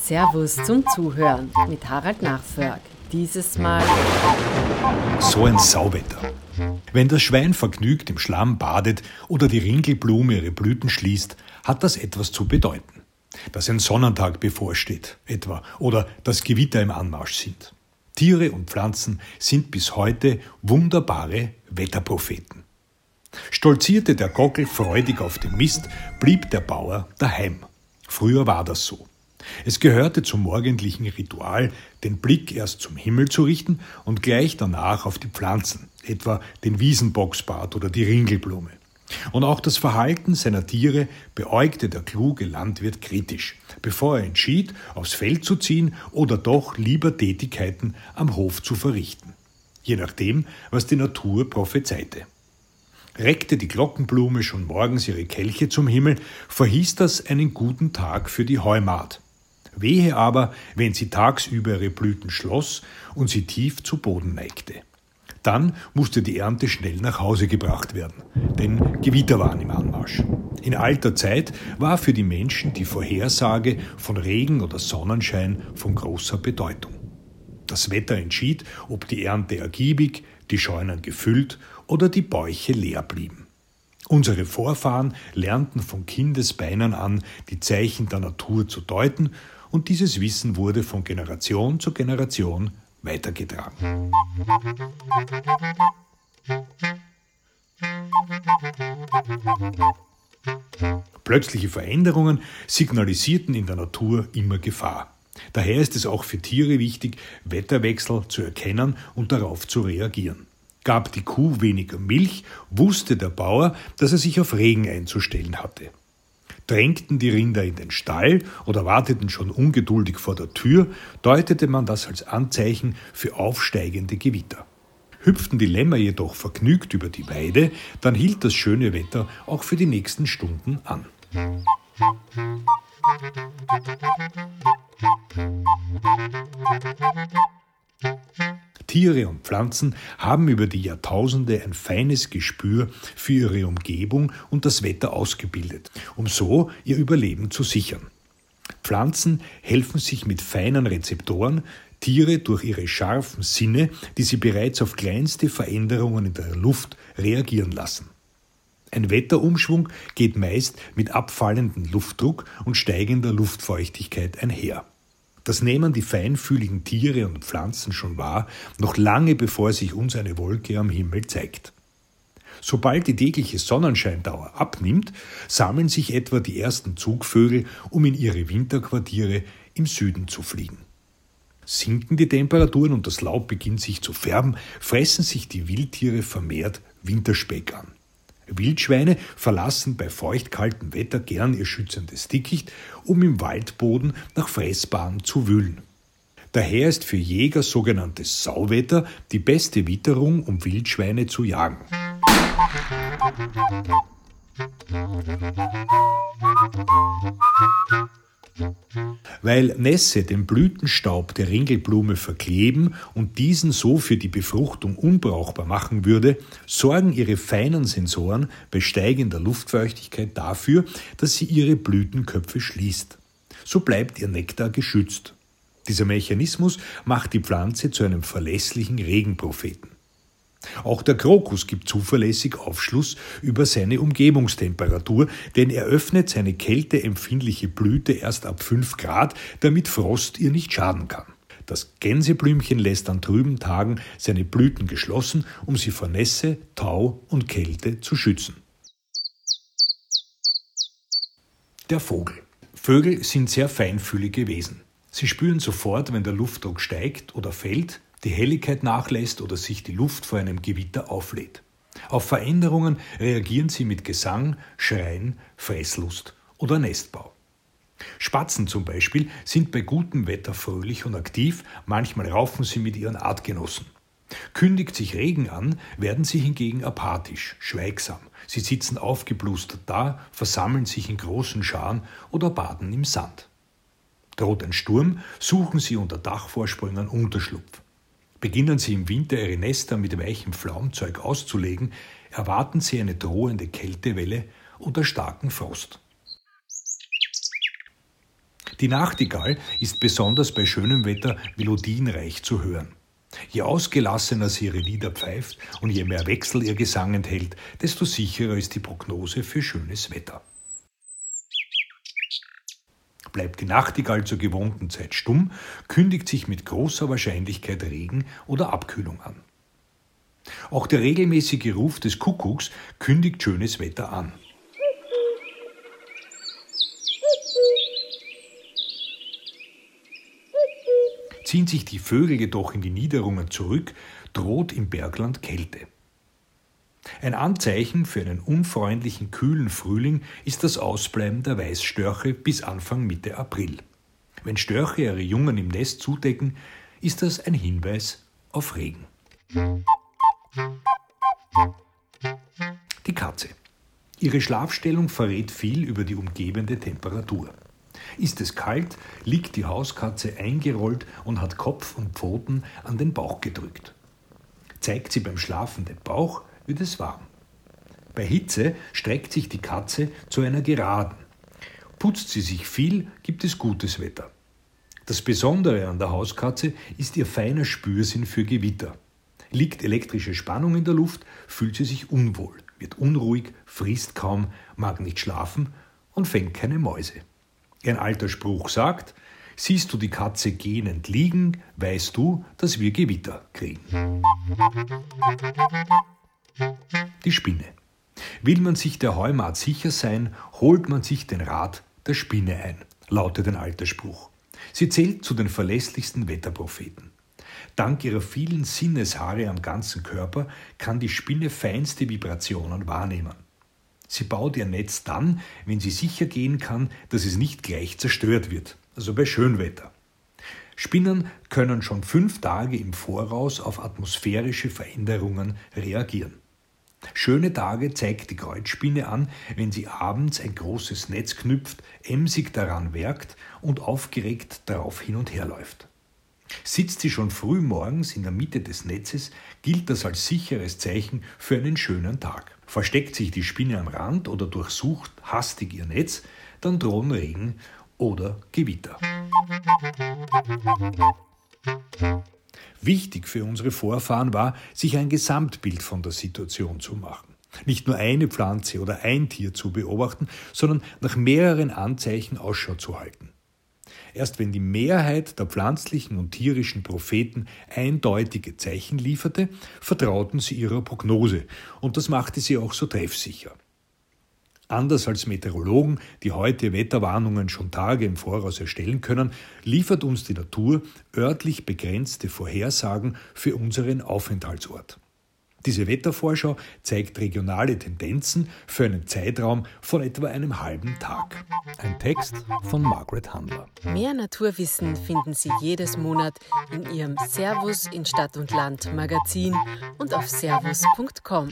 Servus zum Zuhören mit Harald Nachförg. Dieses Mal. So ein Sauwetter. Wenn das Schwein vergnügt im Schlamm badet oder die Ringelblume ihre Blüten schließt, hat das etwas zu bedeuten. Dass ein Sonnentag bevorsteht, etwa, oder dass Gewitter im Anmarsch sind. Tiere und Pflanzen sind bis heute wunderbare Wetterpropheten. Stolzierte der Gockel freudig auf den Mist, blieb der Bauer daheim. Früher war das so. Es gehörte zum morgendlichen Ritual, den Blick erst zum Himmel zu richten und gleich danach auf die Pflanzen, etwa den Wiesenboxbart oder die Ringelblume. Und auch das Verhalten seiner Tiere beäugte der kluge Landwirt kritisch, bevor er entschied, aufs Feld zu ziehen oder doch lieber Tätigkeiten am Hof zu verrichten. Je nachdem, was die Natur prophezeite. Reckte die Glockenblume schon morgens ihre Kelche zum Himmel, verhieß das einen guten Tag für die Heumaat. Wehe aber, wenn sie tagsüber ihre Blüten schloss und sie tief zu Boden neigte. Dann musste die Ernte schnell nach Hause gebracht werden, denn Gewitter waren im Anmarsch. In alter Zeit war für die Menschen die Vorhersage von Regen oder Sonnenschein von großer Bedeutung. Das Wetter entschied, ob die Ernte ergiebig, die Scheunen gefüllt oder die Bäuche leer blieben. Unsere Vorfahren lernten von Kindesbeinen an, die Zeichen der Natur zu deuten, und dieses Wissen wurde von Generation zu Generation weitergetragen. Plötzliche Veränderungen signalisierten in der Natur immer Gefahr. Daher ist es auch für Tiere wichtig, Wetterwechsel zu erkennen und darauf zu reagieren. Gab die Kuh weniger Milch, wusste der Bauer, dass er sich auf Regen einzustellen hatte. Drängten die Rinder in den Stall oder warteten schon ungeduldig vor der Tür, deutete man das als Anzeichen für aufsteigende Gewitter. Hüpften die Lämmer jedoch vergnügt über die Weide, dann hielt das schöne Wetter auch für die nächsten Stunden an. Tiere und Pflanzen haben über die Jahrtausende ein feines Gespür für ihre Umgebung und das Wetter ausgebildet, um so ihr Überleben zu sichern. Pflanzen helfen sich mit feinen Rezeptoren, Tiere durch ihre scharfen Sinne, die sie bereits auf kleinste Veränderungen in der Luft reagieren lassen. Ein Wetterumschwung geht meist mit abfallendem Luftdruck und steigender Luftfeuchtigkeit einher. Das nehmen die feinfühligen Tiere und Pflanzen schon wahr, noch lange bevor sich uns eine Wolke am Himmel zeigt. Sobald die tägliche Sonnenscheindauer abnimmt, sammeln sich etwa die ersten Zugvögel, um in ihre Winterquartiere im Süden zu fliegen. Sinken die Temperaturen und das Laub beginnt sich zu färben, fressen sich die Wildtiere vermehrt Winterspeck an. Wildschweine verlassen bei feuchtkaltem Wetter gern ihr schützendes Dickicht, um im Waldboden nach Fressbaren zu wühlen. Daher ist für Jäger sogenanntes Sauwetter die beste Witterung, um Wildschweine zu jagen. Weil Nässe den Blütenstaub der Ringelblume verkleben und diesen so für die Befruchtung unbrauchbar machen würde, sorgen ihre feinen Sensoren bei steigender Luftfeuchtigkeit dafür, dass sie ihre Blütenköpfe schließt. So bleibt ihr Nektar geschützt. Dieser Mechanismus macht die Pflanze zu einem verlässlichen Regenpropheten. Auch der Krokus gibt zuverlässig Aufschluss über seine Umgebungstemperatur, denn er öffnet seine kälteempfindliche Blüte erst ab 5 Grad, damit Frost ihr nicht schaden kann. Das Gänseblümchen lässt an trüben Tagen seine Blüten geschlossen, um sie vor Nässe, Tau und Kälte zu schützen. Der Vogel. Vögel sind sehr feinfühlige Wesen. Sie spüren sofort, wenn der Luftdruck steigt oder fällt, die Helligkeit nachlässt oder sich die Luft vor einem Gewitter auflädt. Auf Veränderungen reagieren sie mit Gesang, Schreien, Fresslust oder Nestbau. Spatzen zum Beispiel sind bei gutem Wetter fröhlich und aktiv, manchmal raufen sie mit ihren Artgenossen. Kündigt sich Regen an, werden sie hingegen apathisch, schweigsam. Sie sitzen aufgeblustert da, versammeln sich in großen Scharen oder baden im Sand. Droht ein Sturm, suchen sie unter Dachvorsprüngen Unterschlupf. Beginnen Sie im Winter Ihre Nester mit weichem Flaumzeug auszulegen, erwarten Sie eine drohende Kältewelle oder starken Frost. Die Nachtigall ist besonders bei schönem Wetter melodienreich zu hören. Je ausgelassener sie ihre Lieder pfeift und je mehr Wechsel ihr Gesang enthält, desto sicherer ist die Prognose für schönes Wetter. Bleibt die Nachtigall zur gewohnten Zeit stumm, kündigt sich mit großer Wahrscheinlichkeit Regen oder Abkühlung an. Auch der regelmäßige Ruf des Kuckucks kündigt schönes Wetter an. Ziehen sich die Vögel jedoch in die Niederungen zurück, droht im Bergland Kälte. Ein Anzeichen für einen unfreundlichen, kühlen Frühling ist das Ausbleiben der Weißstörche bis Anfang Mitte April. Wenn Störche ihre Jungen im Nest zudecken, ist das ein Hinweis auf Regen. Die Katze. Ihre Schlafstellung verrät viel über die umgebende Temperatur. Ist es kalt, liegt die Hauskatze eingerollt und hat Kopf und Pfoten an den Bauch gedrückt. Zeigt sie beim Schlafen den Bauch, wird es warm. Bei Hitze streckt sich die Katze zu einer Geraden. Putzt sie sich viel, gibt es gutes Wetter. Das Besondere an der Hauskatze ist ihr feiner Spürsinn für Gewitter. Liegt elektrische Spannung in der Luft, fühlt sie sich unwohl, wird unruhig, frisst kaum, mag nicht schlafen und fängt keine Mäuse. Ein alter Spruch sagt, siehst du die Katze gähnend liegen, weißt du, dass wir Gewitter kriegen. Die Spinne. Will man sich der Heumat sicher sein, holt man sich den Rat der Spinne ein, lautet ein alter Spruch. Sie zählt zu den verlässlichsten Wetterpropheten. Dank ihrer vielen Sinneshaare am ganzen Körper kann die Spinne feinste Vibrationen wahrnehmen. Sie baut ihr Netz dann, wenn sie sicher gehen kann, dass es nicht gleich zerstört wird, also bei Schönwetter. Spinnen können schon fünf Tage im Voraus auf atmosphärische Veränderungen reagieren. Schöne Tage zeigt die Kreuzspinne an, wenn sie abends ein großes Netz knüpft, emsig daran werkt und aufgeregt darauf hin und her läuft. Sitzt sie schon früh morgens in der Mitte des Netzes, gilt das als sicheres Zeichen für einen schönen Tag. Versteckt sich die Spinne am Rand oder durchsucht hastig ihr Netz, dann drohen Regen oder Gewitter. Wichtig für unsere Vorfahren war, sich ein Gesamtbild von der Situation zu machen. Nicht nur eine Pflanze oder ein Tier zu beobachten, sondern nach mehreren Anzeichen Ausschau zu halten. Erst wenn die Mehrheit der pflanzlichen und tierischen Propheten eindeutige Zeichen lieferte, vertrauten sie ihrer Prognose, und das machte sie auch so treffsicher. Anders als Meteorologen, die heute Wetterwarnungen schon Tage im Voraus erstellen können, liefert uns die Natur örtlich begrenzte Vorhersagen für unseren Aufenthaltsort. Diese Wettervorschau zeigt regionale Tendenzen für einen Zeitraum von etwa einem halben Tag. Ein Text von Margaret Handler. Mehr Naturwissen finden Sie jedes Monat in Ihrem Servus in Stadt und Land Magazin und auf servus.com.